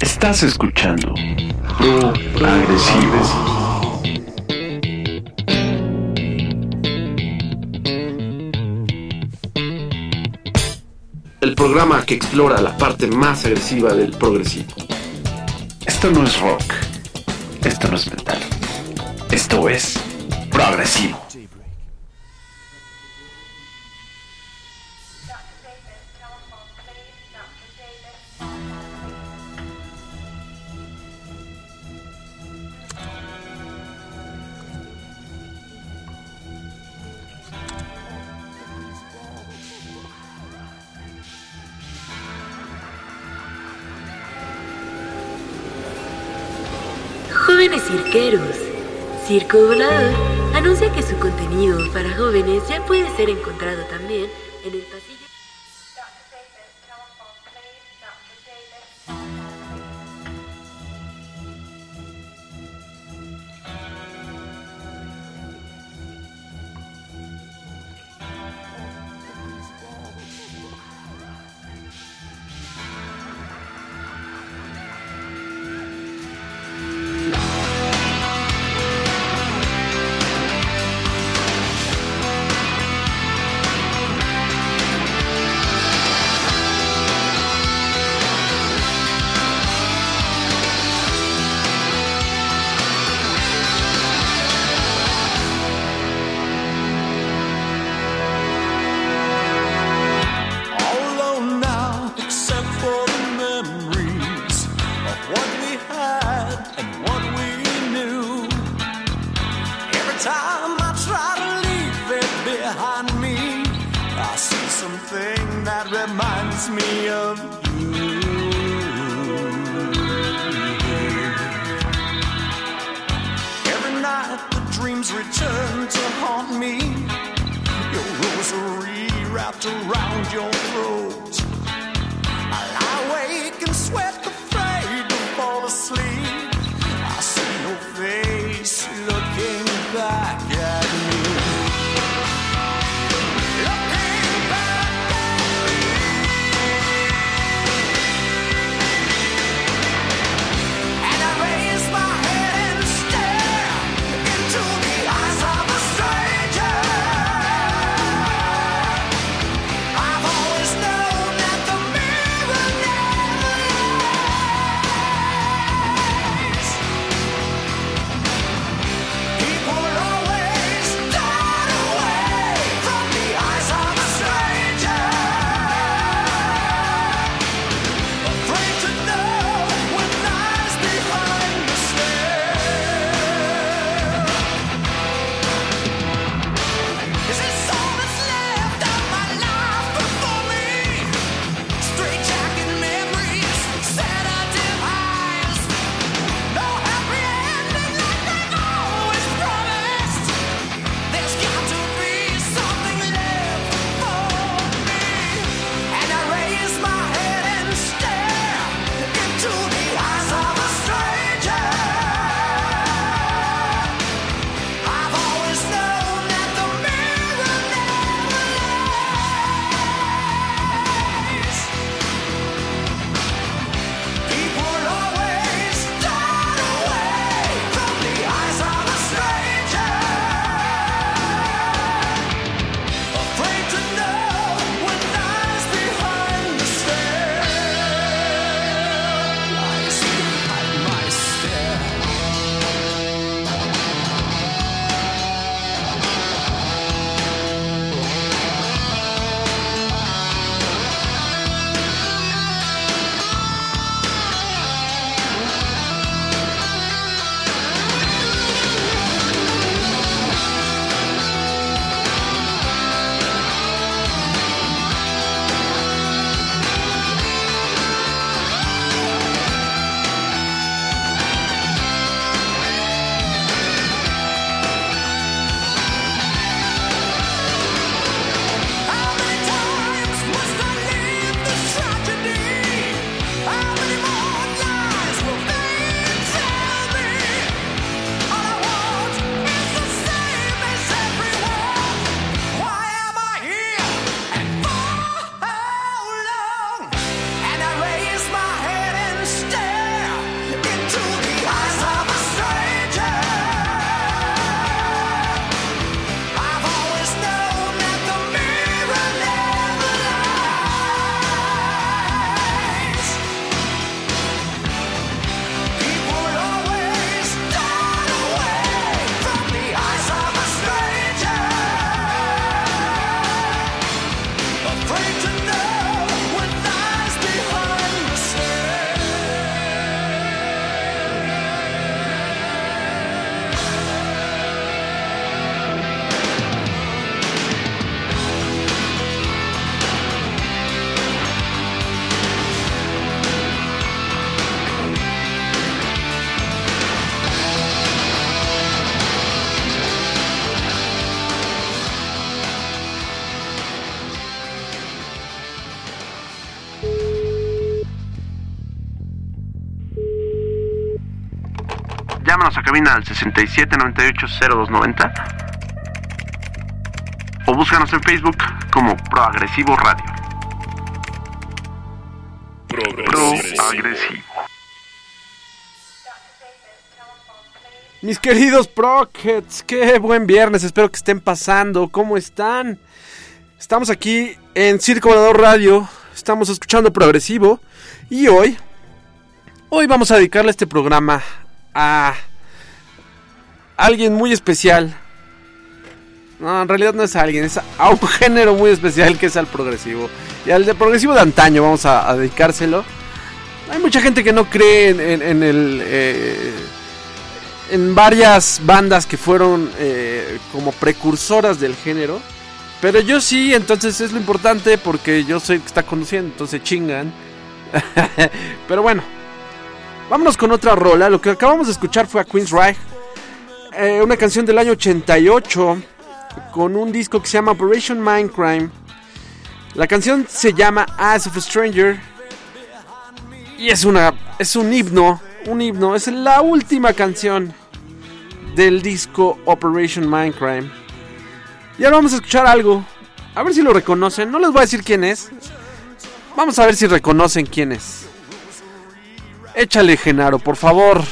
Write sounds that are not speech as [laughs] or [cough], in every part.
Estás escuchando Pro Agresivo. El programa que explora la parte más agresiva del progresivo. Esto no es rock. Esto no es metal. Esto es progresivo. Circo Volador anuncia que su contenido para jóvenes ya puede ser encontrado también en el pasillo. Of you. Every night the dreams return to haunt me. Your rosary wrapped around your throat. I lie awake and sweat, afraid llámanos a cabina al 67 98 0290 o búscanos en Facebook como Proagresivo Radio. Proagresivo. Mis queridos Prockets, qué buen viernes, espero que estén pasando, ¿cómo están? Estamos aquí en Circo Volador Radio, estamos escuchando Progresivo y hoy, hoy vamos a dedicarle este programa a alguien muy especial. No, en realidad no es alguien, es a un [laughs] género muy especial que es al progresivo. Y al de progresivo de antaño vamos a, dedicárselo. Hay mucha gente que no cree en, en- en el... eh, en varias bandas que fueron eh, como precursoras del género. Pero yo sí, entonces es lo importante porque yo soy el que está conduciendo, entonces chingan. [laughs] Pero bueno, vámonos con otra rola. Lo que acabamos de escuchar fue a Queen's Reich, eh, una canción del año 88 con un disco que se llama Operation Mindcrime. La canción se llama As of a Stranger y es una es un himno, un himno, es la última canción del disco Operation Mindcrime. Y ahora vamos a escuchar algo. A ver si lo reconocen. No les voy a decir quién es. Vamos a ver si reconocen quién es. Échale, Genaro, por favor.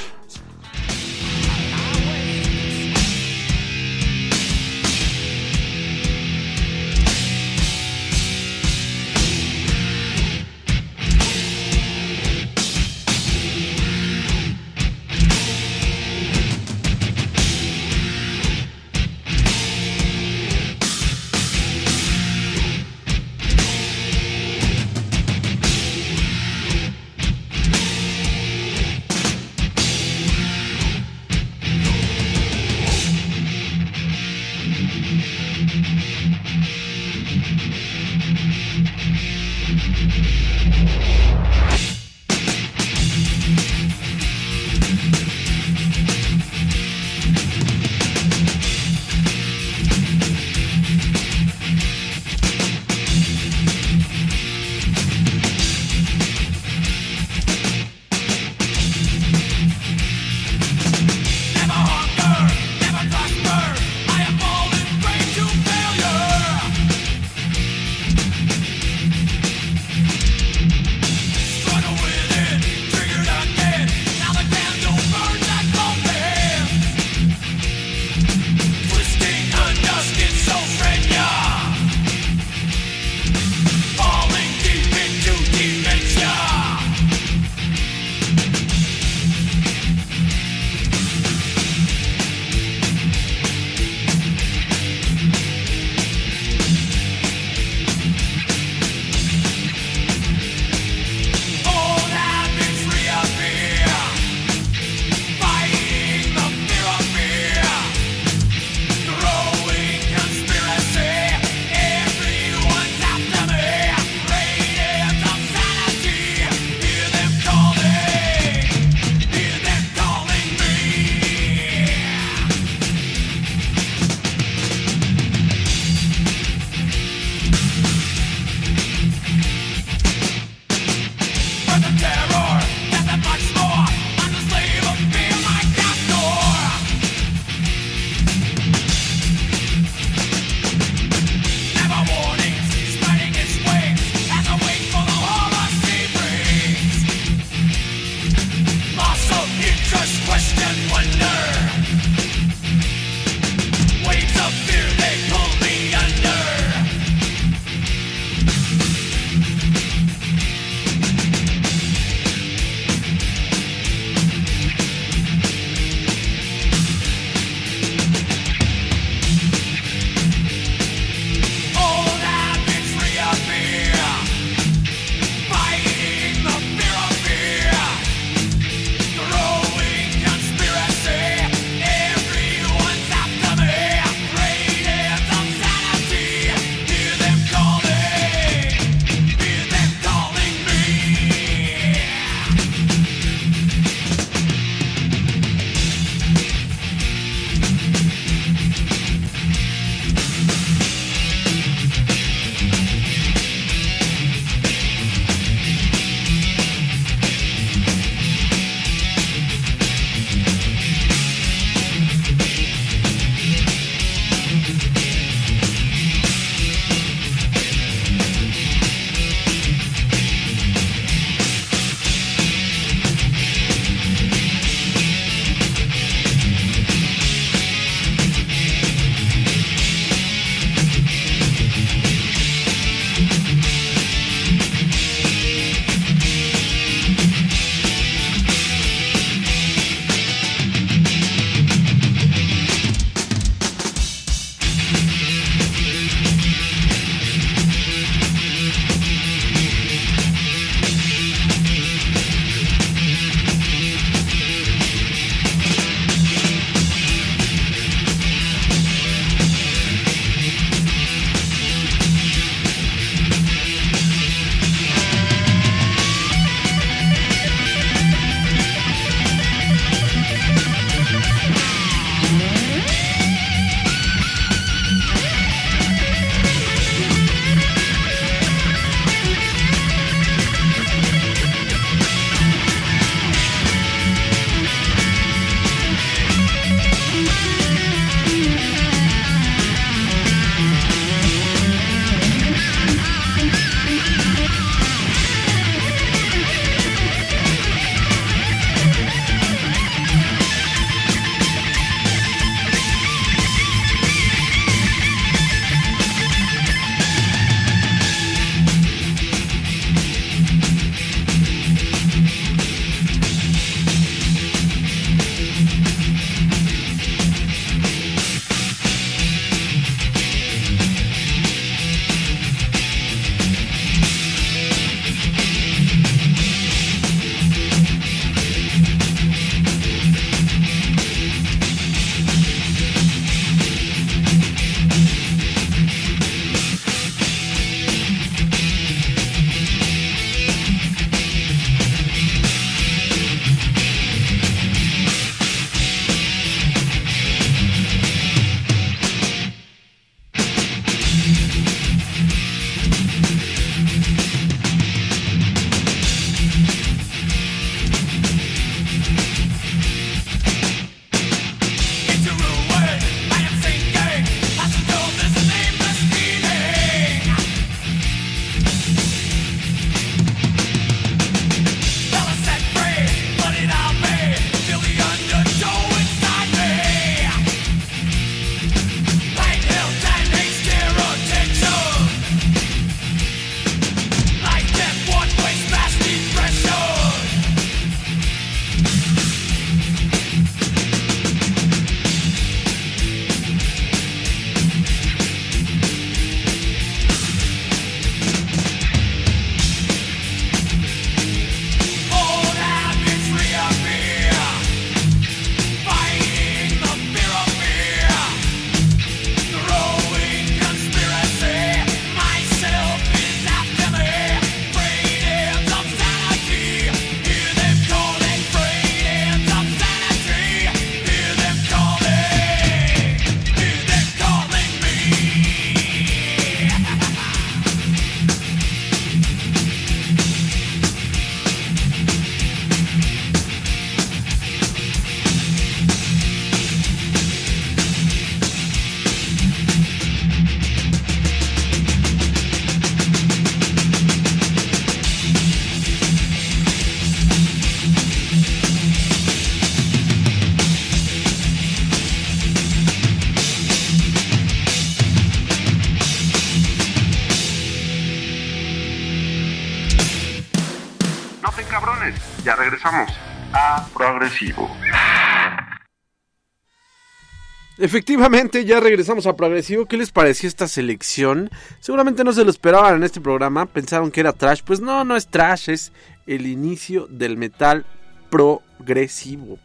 Efectivamente, ya regresamos a Progresivo. ¿Qué les pareció esta selección? Seguramente no se lo esperaban en este programa. Pensaron que era trash. Pues no, no es trash, es el inicio del metal progresivo.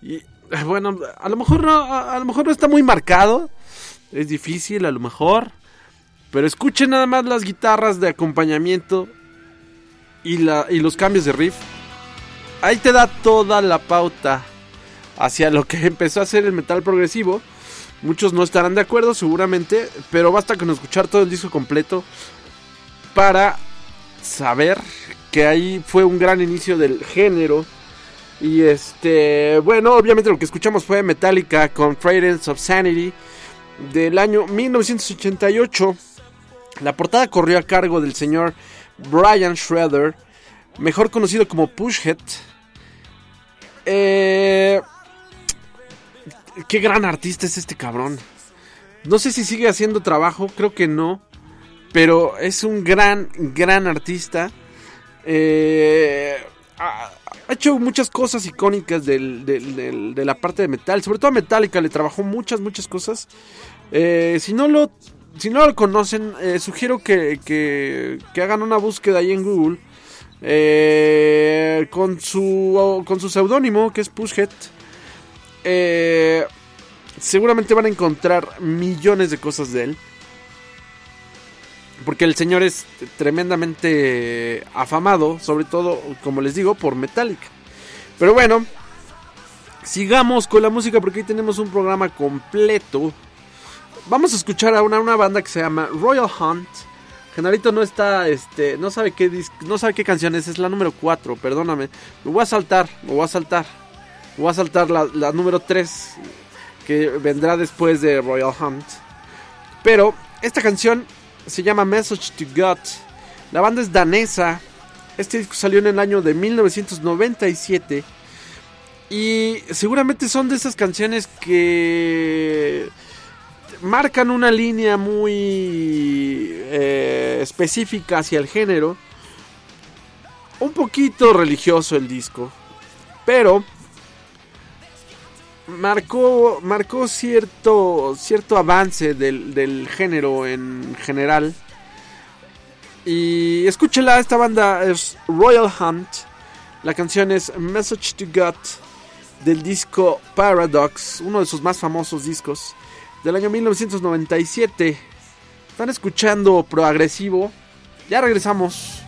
Y eh, bueno, a lo mejor no, a lo mejor no está muy marcado. Es difícil, a lo mejor. Pero escuchen nada más las guitarras de acompañamiento y, la, y los cambios de riff. Ahí te da toda la pauta hacia lo que [laughs] empezó a ser el metal progresivo. Muchos no estarán de acuerdo seguramente, pero basta con escuchar todo el disco completo para saber que ahí fue un gran inicio del género. Y este, bueno, obviamente lo que escuchamos fue Metallica con Fragrance of Sanity del año 1988. La portada corrió a cargo del señor Brian Schroeder, mejor conocido como Pushhead. Eh, qué gran artista es este cabrón. No sé si sigue haciendo trabajo, creo que no. Pero es un gran, gran artista. Eh, ha, hecho muchas cosas icónicas de la parte de metal. Sobre todo a Metallica le trabajó muchas, muchas cosas. Eh, si no lo si no lo conocen, sugiero que, que- que hagan una búsqueda ahí en Google eh, con su con su seudónimo que es Pushhead. Eh, seguramente van a encontrar millones de cosas de él. Porque el señor es tremendamente afamado, sobre todo, como les digo, por Metallica. Pero bueno, sigamos con la música porque hoy tenemos un programa completo. Vamos a escuchar a una, una banda que se llama Royal Hunt. Genarito no está, este, no sabe qué dis- no sabe qué canción es, es la número 4, perdóname. Me voy a saltar, me voy a saltar. Me voy a saltar la, la número 3 que vendrá después de Royal Hunt. Pero esta canción se llama Message to God. La banda es danesa. Este disco salió en el año de 1997. Y seguramente son de esas canciones que marcan una línea muy eh, específica hacia el género. Un poquito religioso el disco. Pero marcó, marcó cierto, cierto avance del, del género en general. Y escúchela, esta banda es Royal Hunt. La canción es Message to God del disco Paradox, uno de sus más famosos discos del año 1997. Están escuchando Proagresivo. Ya regresamos.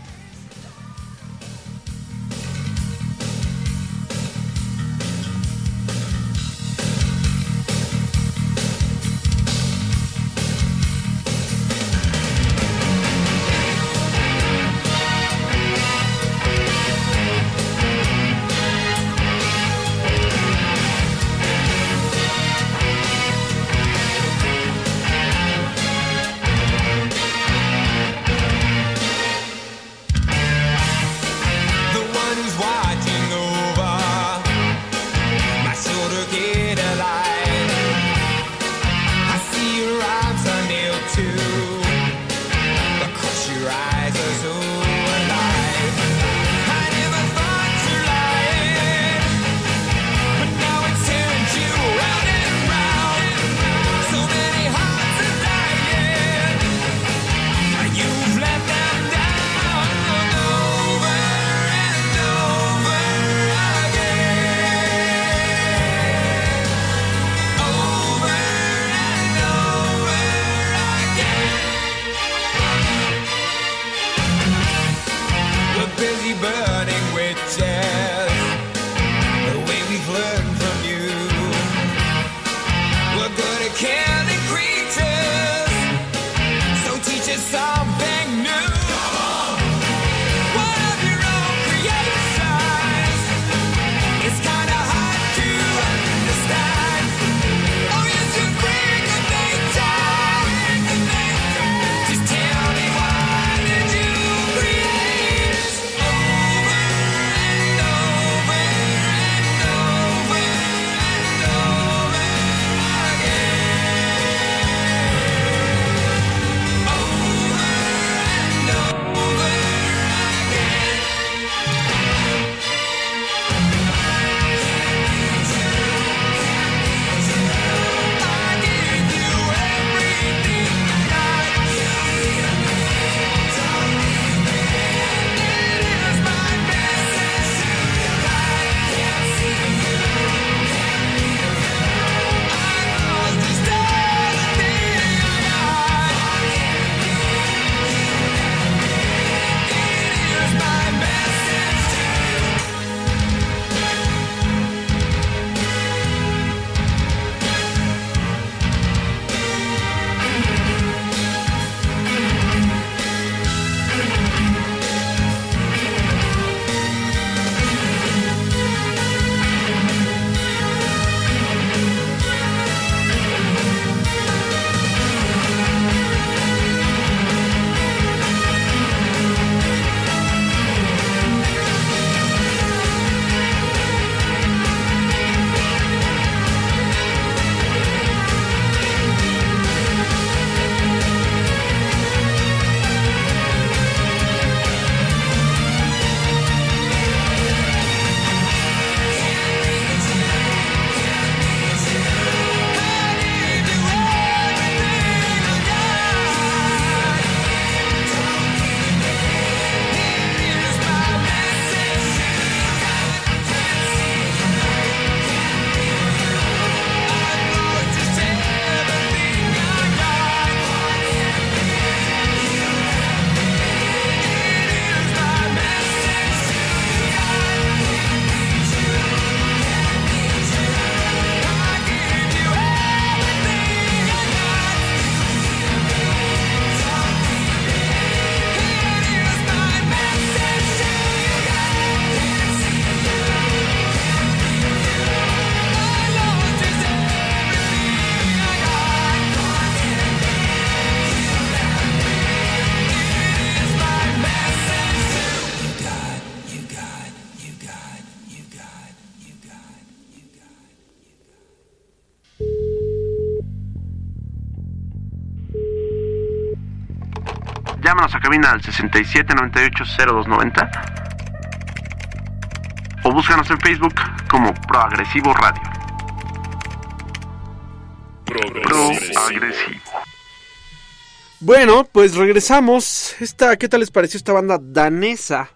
Llámanos a cabina al 67980290 o búscanos en Facebook como Proagresivo Radio. Proagresivo. Bueno, pues regresamos. Esta, ¿Qué tal les pareció esta banda danesa?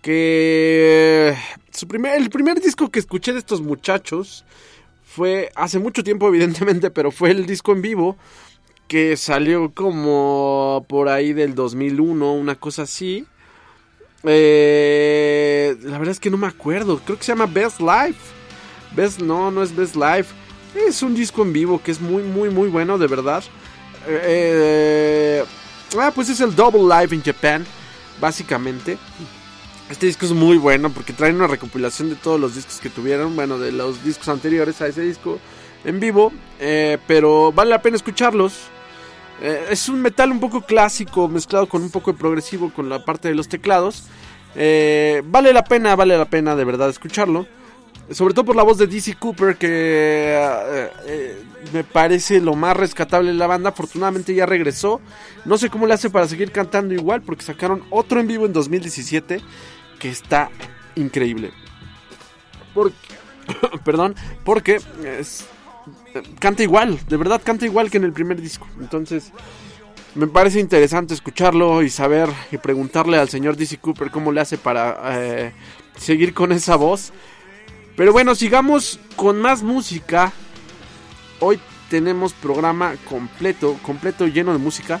Que su primer, el primer disco que escuché de estos muchachos fue hace mucho tiempo, evidentemente, pero fue el disco en vivo que salió como por ahí del 2001, una cosa así. Eh, la verdad es que no me acuerdo. Creo que se llama Best Life. Best, no, no es Best Life. Es un disco en vivo que es muy, muy, muy bueno, de verdad. Eh, ah, pues es el Double Live in Japan, básicamente. Este disco es muy bueno porque trae una recopilación de todos los discos que tuvieron, bueno, de los discos anteriores a ese disco en vivo, eh, pero vale la pena escucharlos. Eh, es un metal un poco clásico mezclado con un poco de progresivo con la parte de los teclados. Eh, vale la pena, vale la pena de verdad escucharlo. Sobre todo por la voz de DC Cooper, que me parece lo más rescatable de la banda. Afortunadamente ya regresó. No sé cómo le hace para seguir cantando igual, porque sacaron otro en vivo en 2017 que está increíble. Porque, [coughs] perdón, porque es, canta igual, de verdad canta igual que en el primer disco. Entonces, me parece interesante escucharlo y saber y preguntarle al señor DC Cooper cómo le hace para eh, seguir con esa voz. Pero bueno, sigamos con más música. Hoy tenemos programa completo, completo lleno de música.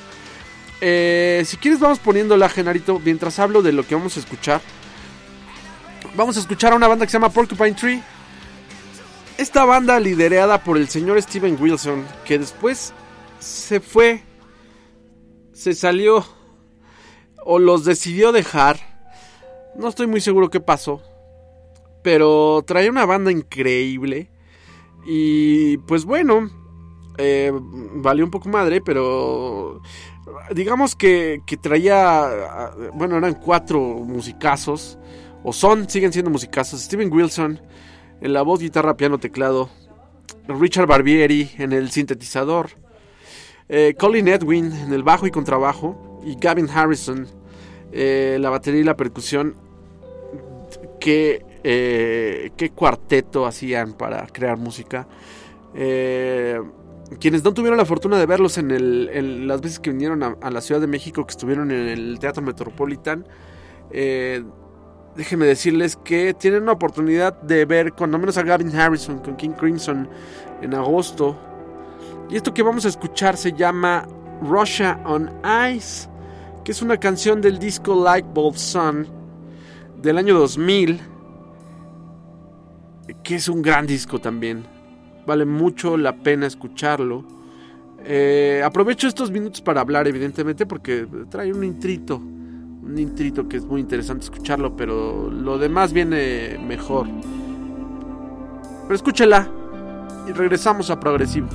Eh, si quieres vamos poniéndola, Genarito, mientras hablo de lo que vamos a escuchar. Vamos a escuchar a una banda que se llama Porcupine Tree. Esta banda liderada por el señor Steven Wilson, que después se fue, se salió o los decidió dejar. No estoy muy seguro qué pasó. Pero traía una banda increíble. Y pues bueno, eh, valió un poco madre, pero digamos que, que traía, bueno, eran cuatro musicazos, o son, siguen siendo musicazos. Steven Wilson en la voz, guitarra, piano, teclado. Richard Barbieri en el sintetizador. Eh, Colin Edwin en el bajo y contrabajo. Y Gavin Harrison eh, la batería y la percusión. Qué, eh, qué cuarteto hacían para crear música. quienes no tuvieron la fortuna de verlos en, el, las veces que vinieron a, a, la Ciudad de México, que estuvieron en el Teatro Metropolitan, déjenme decirles que tienen una oportunidad de ver cuando menos a Gavin Harrison con King Crimson en agosto. Y esto que vamos a escuchar se llama Russia on Ice, que es una canción del disco Lightbulb Sun del año 2000, que es un gran disco también. Vale mucho la pena escucharlo. Eh, aprovecho estos minutos para hablar, evidentemente, porque trae un intrito un intrito que es muy interesante escucharlo, pero lo demás viene mejor. Pero escúchela y regresamos a Progresivo.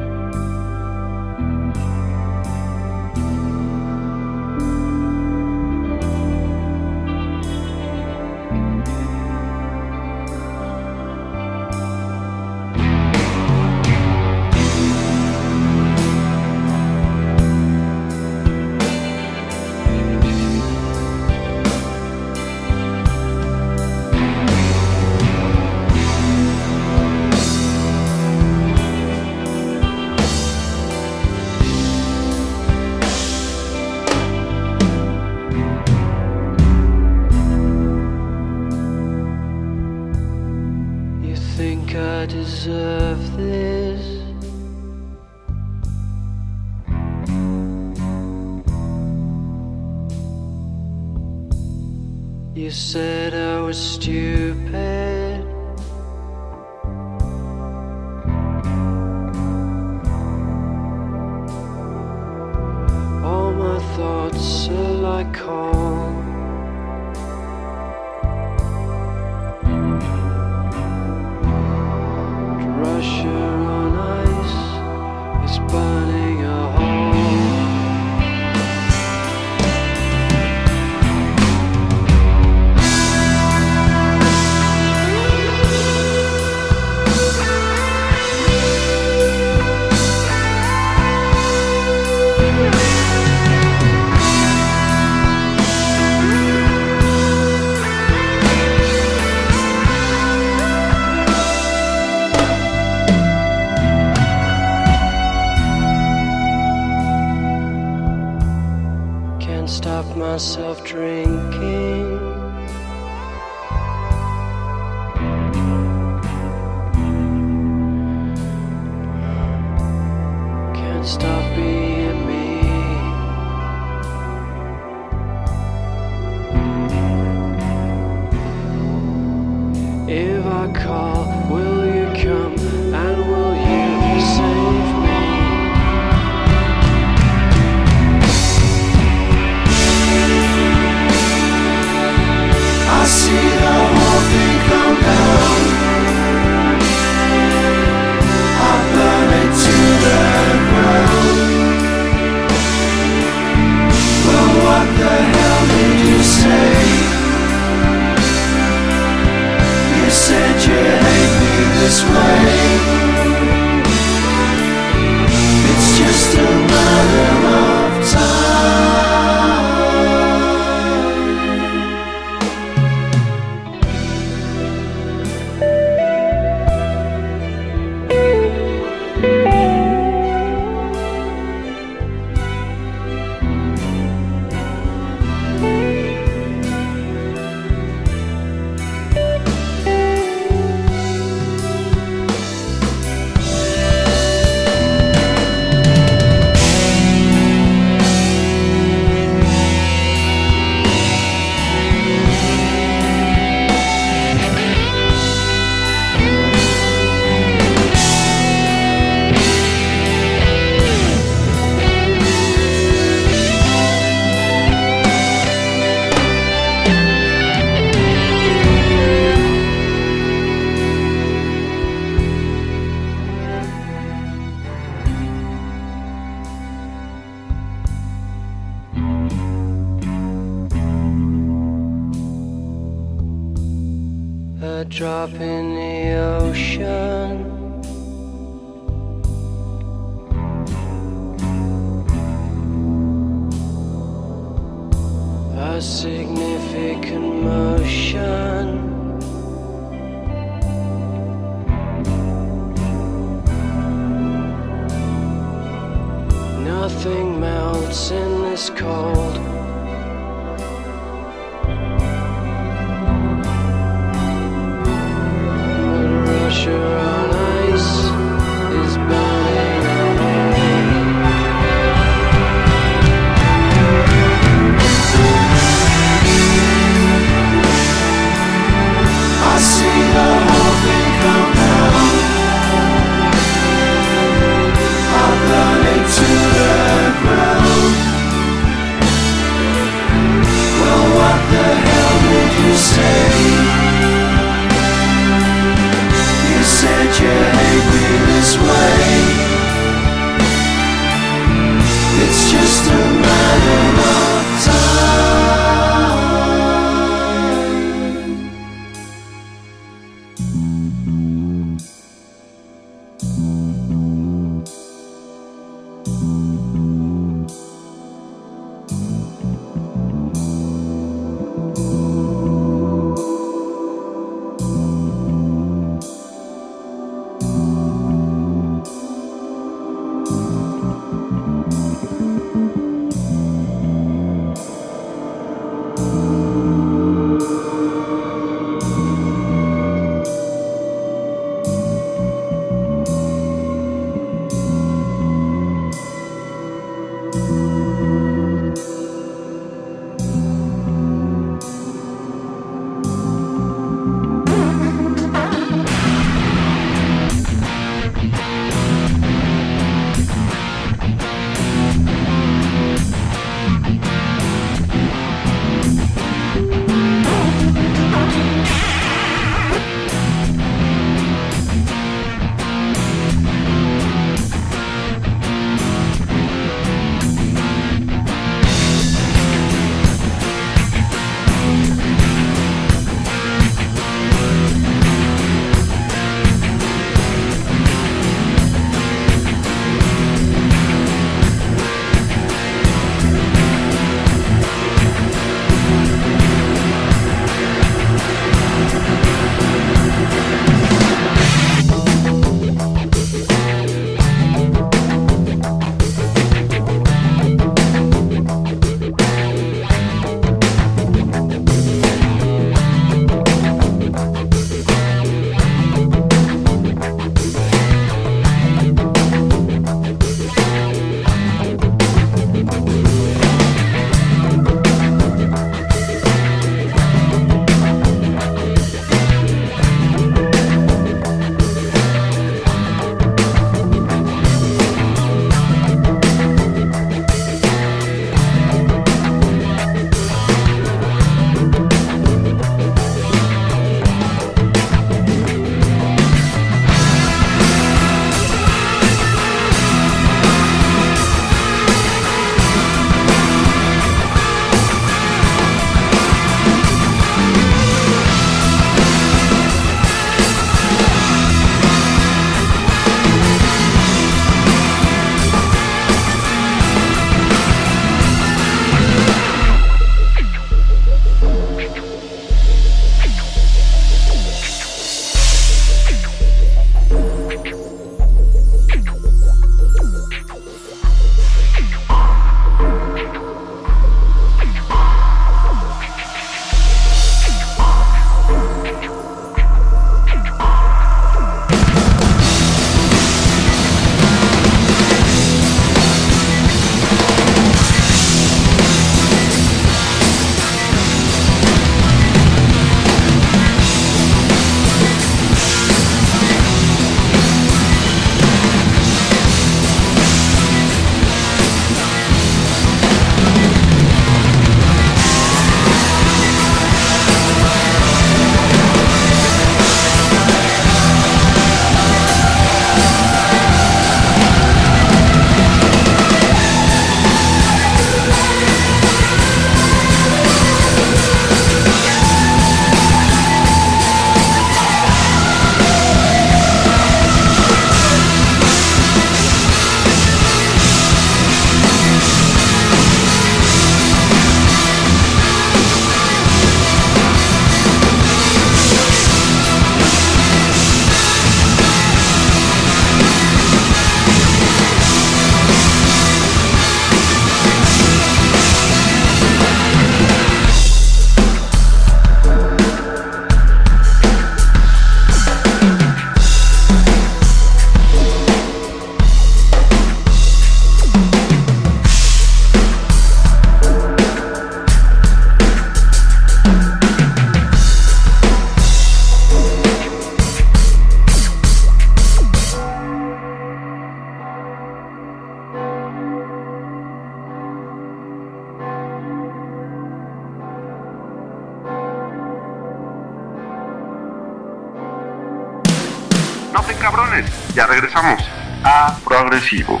A Progresivo.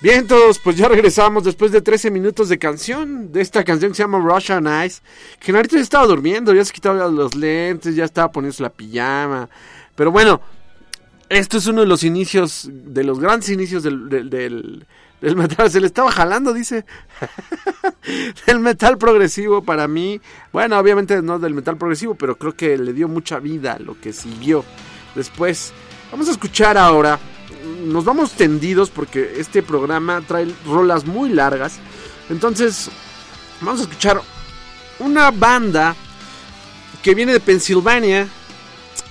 Bien, todos, pues ya regresamos después de 13 minutos de canción, de esta canción que se llama Russian Eyes, que Narito ya estaba durmiendo, ya se quitaba los lentes, ya estaba poniéndose la pijama, pero bueno, esto es uno de los inicios, de los grandes inicios del, metal, se le estaba jalando, dice, [laughs] del metal progresivo para mí, bueno, obviamente no del metal progresivo, pero creo que le dio mucha vida lo que siguió después. Vamos a escuchar ahora nos vamos tendidos porque este programa trae rolas muy largas. Entonces, vamos a escuchar una banda que viene de Pensilvania,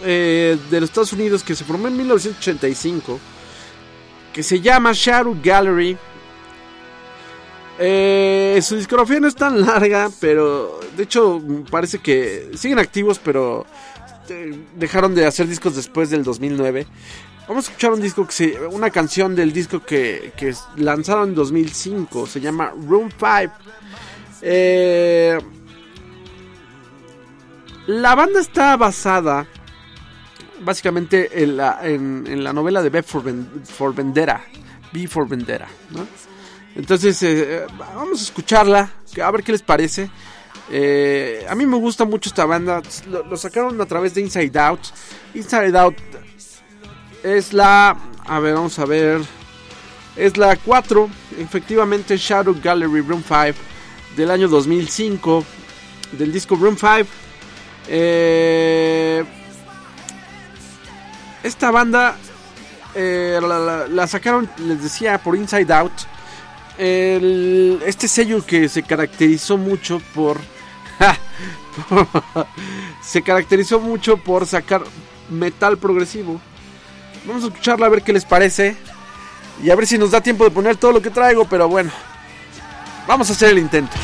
eh, de los Estados Unidos, que se formó en 1985, que se llama Shadow Gallery. Eh, su discografía no es tan larga, pero de hecho parece que siguen activos, pero dejaron de hacer discos después del 2009. Vamos a escuchar un disco que se, una canción del disco que, que lanzaron en 2005. Se llama Room 5. Eh, la banda está basada básicamente en la, en, la novela de B for, Vendetta. B for Vendetta. ¿no? Entonces, eh, vamos a escucharla. A ver qué les parece. Eh, a mí me gusta mucho esta banda. Lo, sacaron a través de Inside Out. Inside Out es la. A ver, vamos a ver. Es la 4. Efectivamente, Shadow Gallery Room 5 del año 2005. Del disco Room 5. Eh, esta banda eh, la, sacaron, les decía, por Inside Out. Este sello que se caracterizó mucho por, [laughs] se caracterizó mucho por sacar metal progresivo. Vamos a escucharla a ver qué les parece. Y a ver si nos da tiempo de poner todo lo que traigo. Pero bueno, vamos a hacer el intento.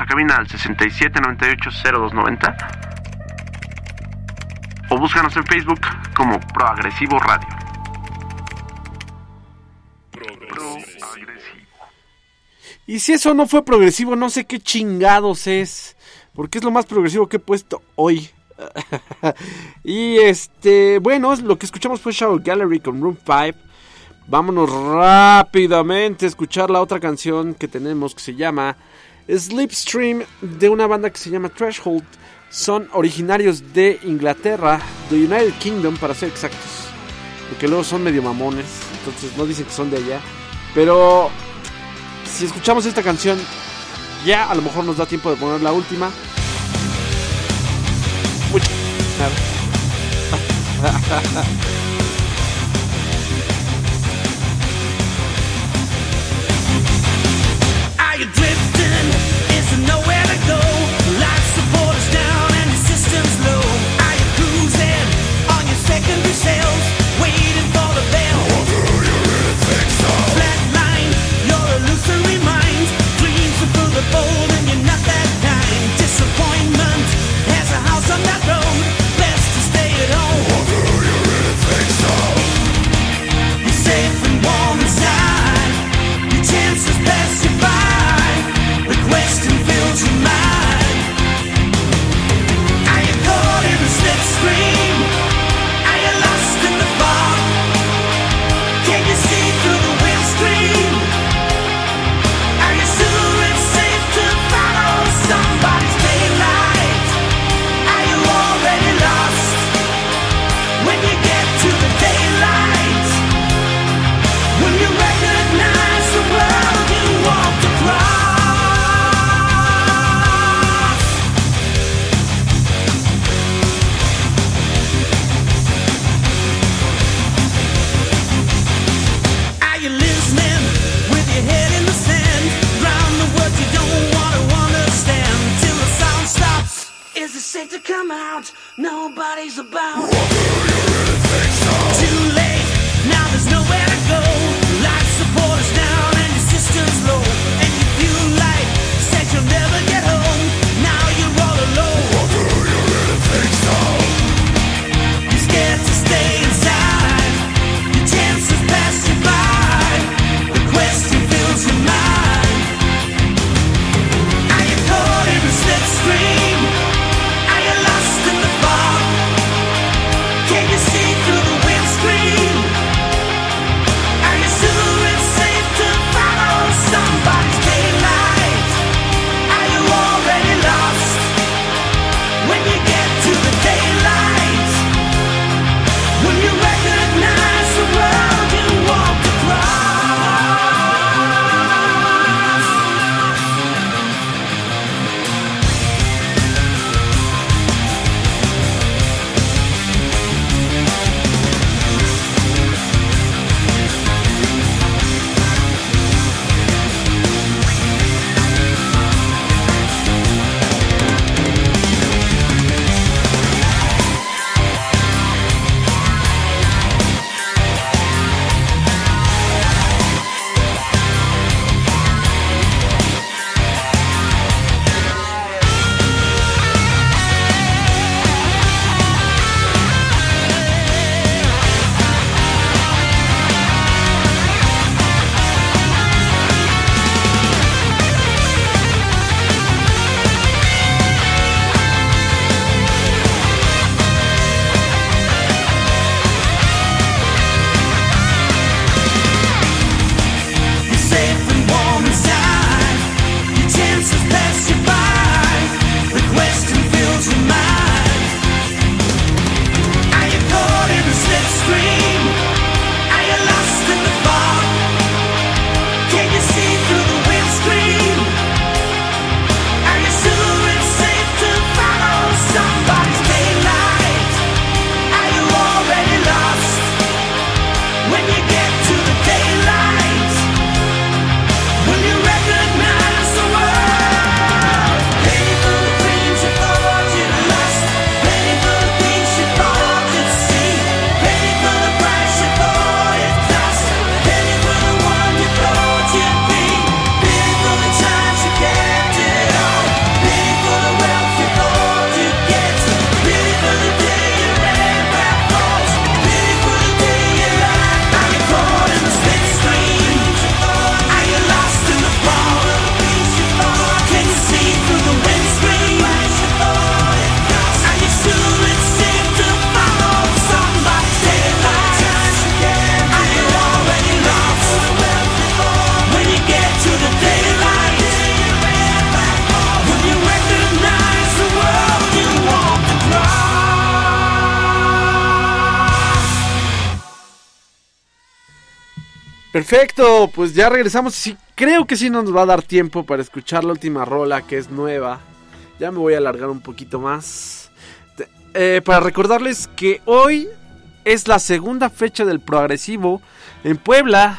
a cabina al 67980290 o búscanos en Facebook como Proagresivo Radio. Y si eso no fue progresivo, no sé qué chingados es. Porque es lo más progresivo que he puesto hoy. [laughs] y este, bueno, lo que escuchamos fue Shadow Gallery con Room 5. Vámonos rápidamente a escuchar la otra canción que tenemos que se llama Slipstream, de una banda que se llama Threshold, son originarios de Inglaterra, de United Kingdom para ser exactos. Porque luego son medio mamones, entonces no dicen que son de allá. Pero si escuchamos esta canción, ya a lo mejor nos da tiempo de poner la última. [laughs] Perfecto, pues ya regresamos. Sí, creo que sí nos va a dar tiempo para escuchar la última rola que es nueva. Ya me voy a alargar un poquito más. Eh, para recordarles que hoy es la segunda fecha del progresivo en Puebla.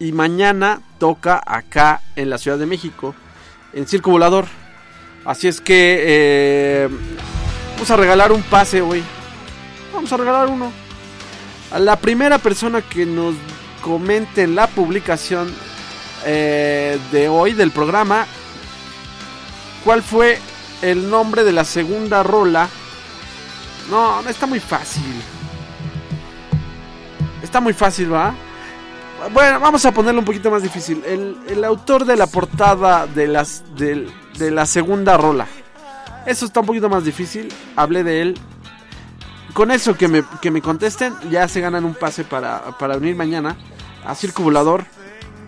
Y mañana toca acá en la Ciudad de México, en Circo Volador. Así es que eh, vamos a regalar un pase hoy. Vamos a regalar uno. A la primera persona que nos comente en la publicación eh, de hoy del programa cuál fue el nombre de la segunda rola. No, no está muy fácil. Está muy fácil, ¿va? Bueno, vamos a ponerlo un poquito más difícil. El, el autor de la portada de, las, de la segunda rola. Eso está un poquito más difícil. Hablé de él. Con eso que me, que me contesten, ya se ganan un pase para, para venir mañana a Circo Volador.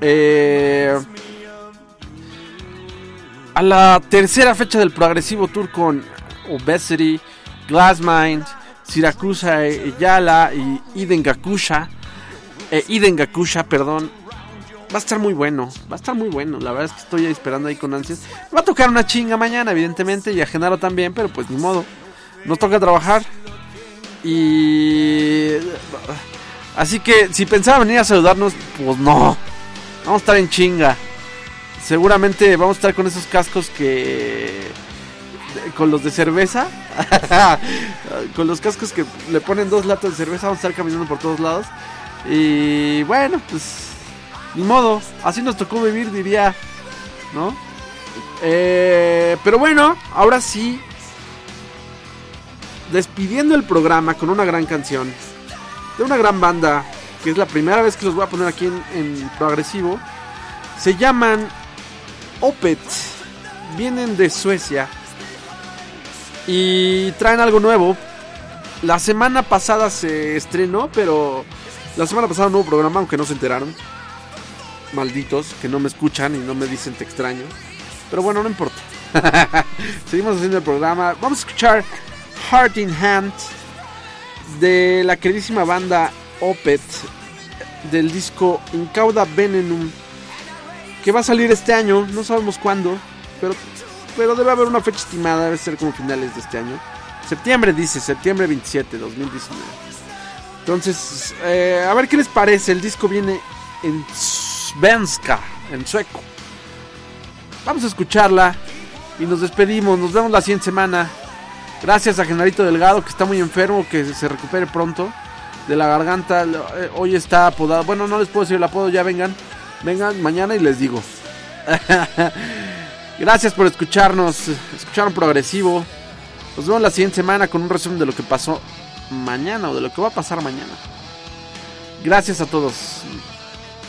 Eh, a la tercera fecha del progresivo tour con Obesity, Glassmind, Siracusa Yala y Iden Gakusha. Eh, Iden Gakusha, perdón. Va a estar muy bueno, va a estar muy bueno. La verdad es que estoy esperando ahí con ansias. Va a tocar una chinga mañana, evidentemente, y a Genaro también, pero pues ni modo. Nos toca trabajar. Y. Así que si pensaba venir a saludarnos, pues no. Vamos a estar en chinga. Seguramente vamos a estar con esos cascos que. Con los de cerveza. [laughs] con los cascos que le ponen dos latas de cerveza. Vamos a estar caminando por todos lados. Y bueno, pues. Ni modo. Así nos tocó vivir, diría. ¿No? Eh, pero bueno, ahora sí. Despidiendo el programa con una gran canción. De una gran banda. Que es la primera vez que los voy a poner aquí en, progresivo. Se llaman Opet. Vienen de Suecia. Y traen algo nuevo. La semana pasada se estrenó, pero la semana pasada no hubo programa, aunque no se enteraron. Malditos, que no me escuchan y no me dicen te extraño. Pero bueno, no importa. [laughs] Seguimos haciendo el programa. Vamos a escuchar Heart in Hand de la queridísima banda Opet del disco Incauda Venenum que va a salir este año, no sabemos cuándo, pero, pero debe haber una fecha estimada, debe ser como finales de este año. Septiembre dice, septiembre 27, 2019. Entonces, eh, a ver qué les parece, el disco viene en svenska, en sueco. Vamos a escucharla y nos despedimos, nos vemos la siguiente semana. Gracias a Genarito Delgado, que está muy enfermo, que se recupere pronto de la garganta. Eh, Hoy está apodado. Bueno, no les puedo decir el apodo, ya vengan. Vengan mañana y les digo. [laughs] Gracias por escucharnos. Escucharon progresivo. Nos vemos la siguiente semana con un resumen de lo que pasó mañana o de lo que va a pasar mañana. Gracias a todos.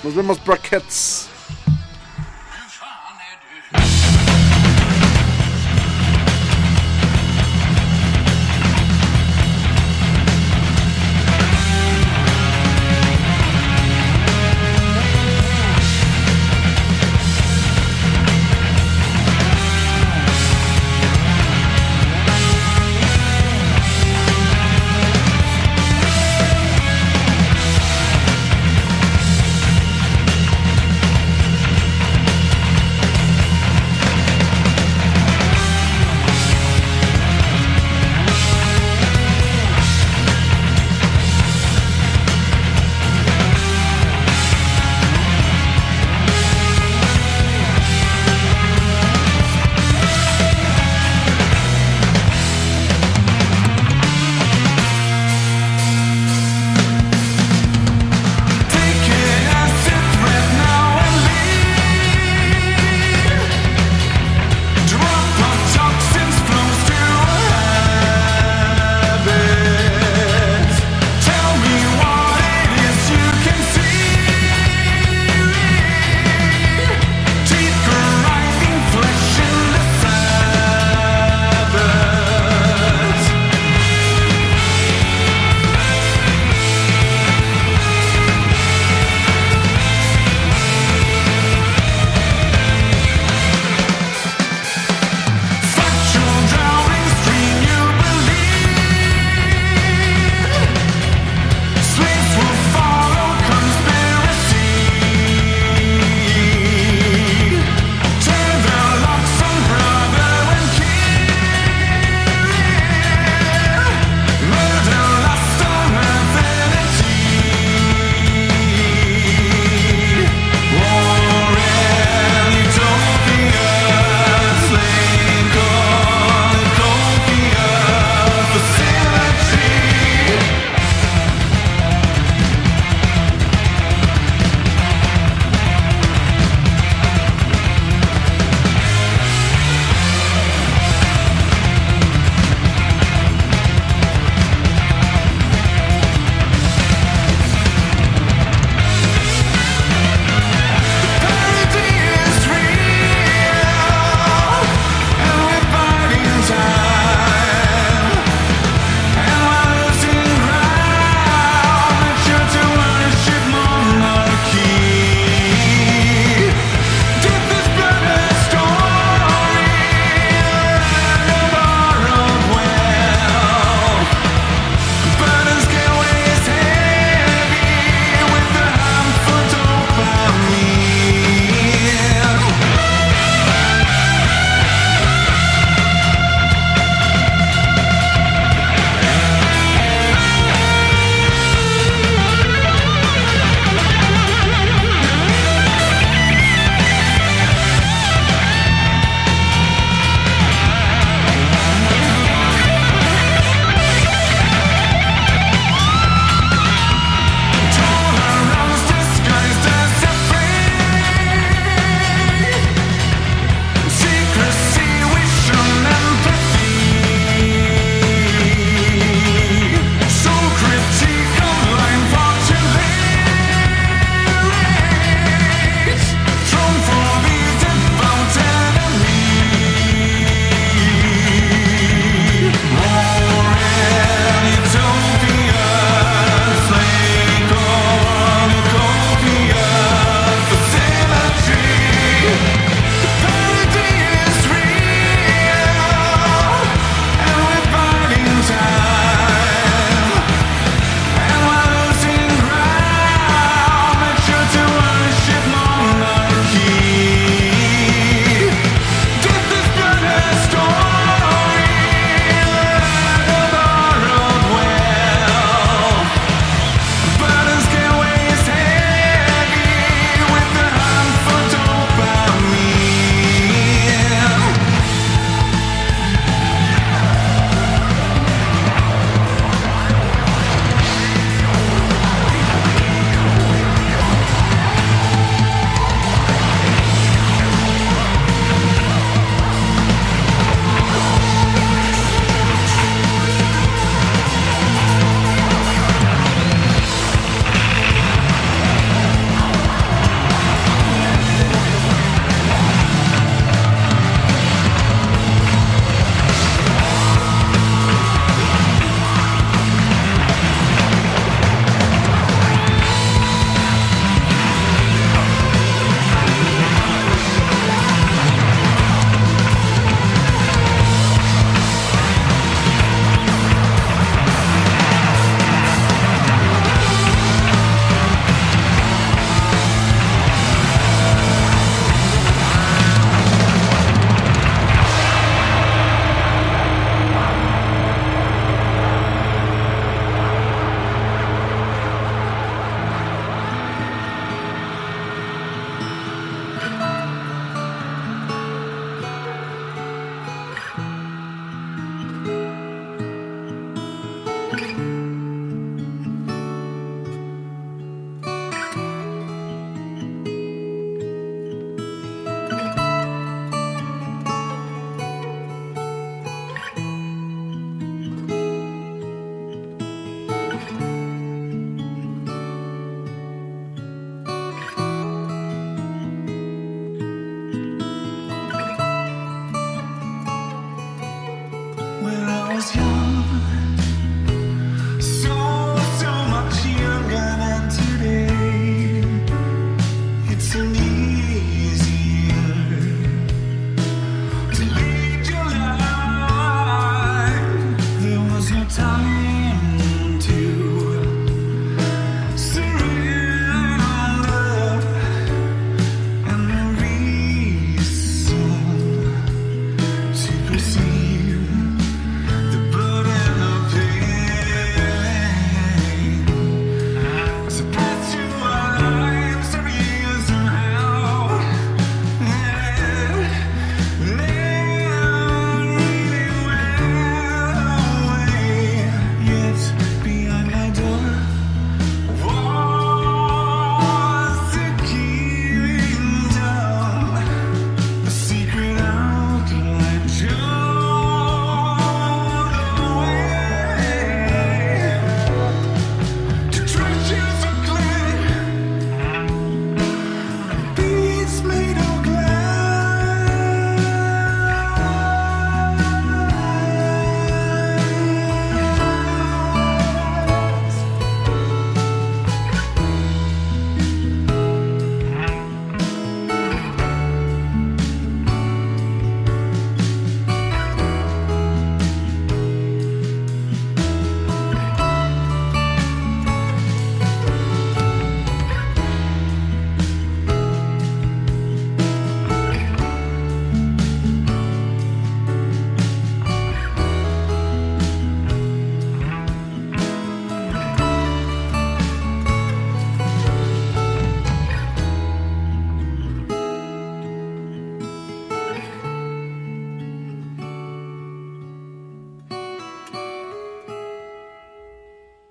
Nos vemos, Brockets.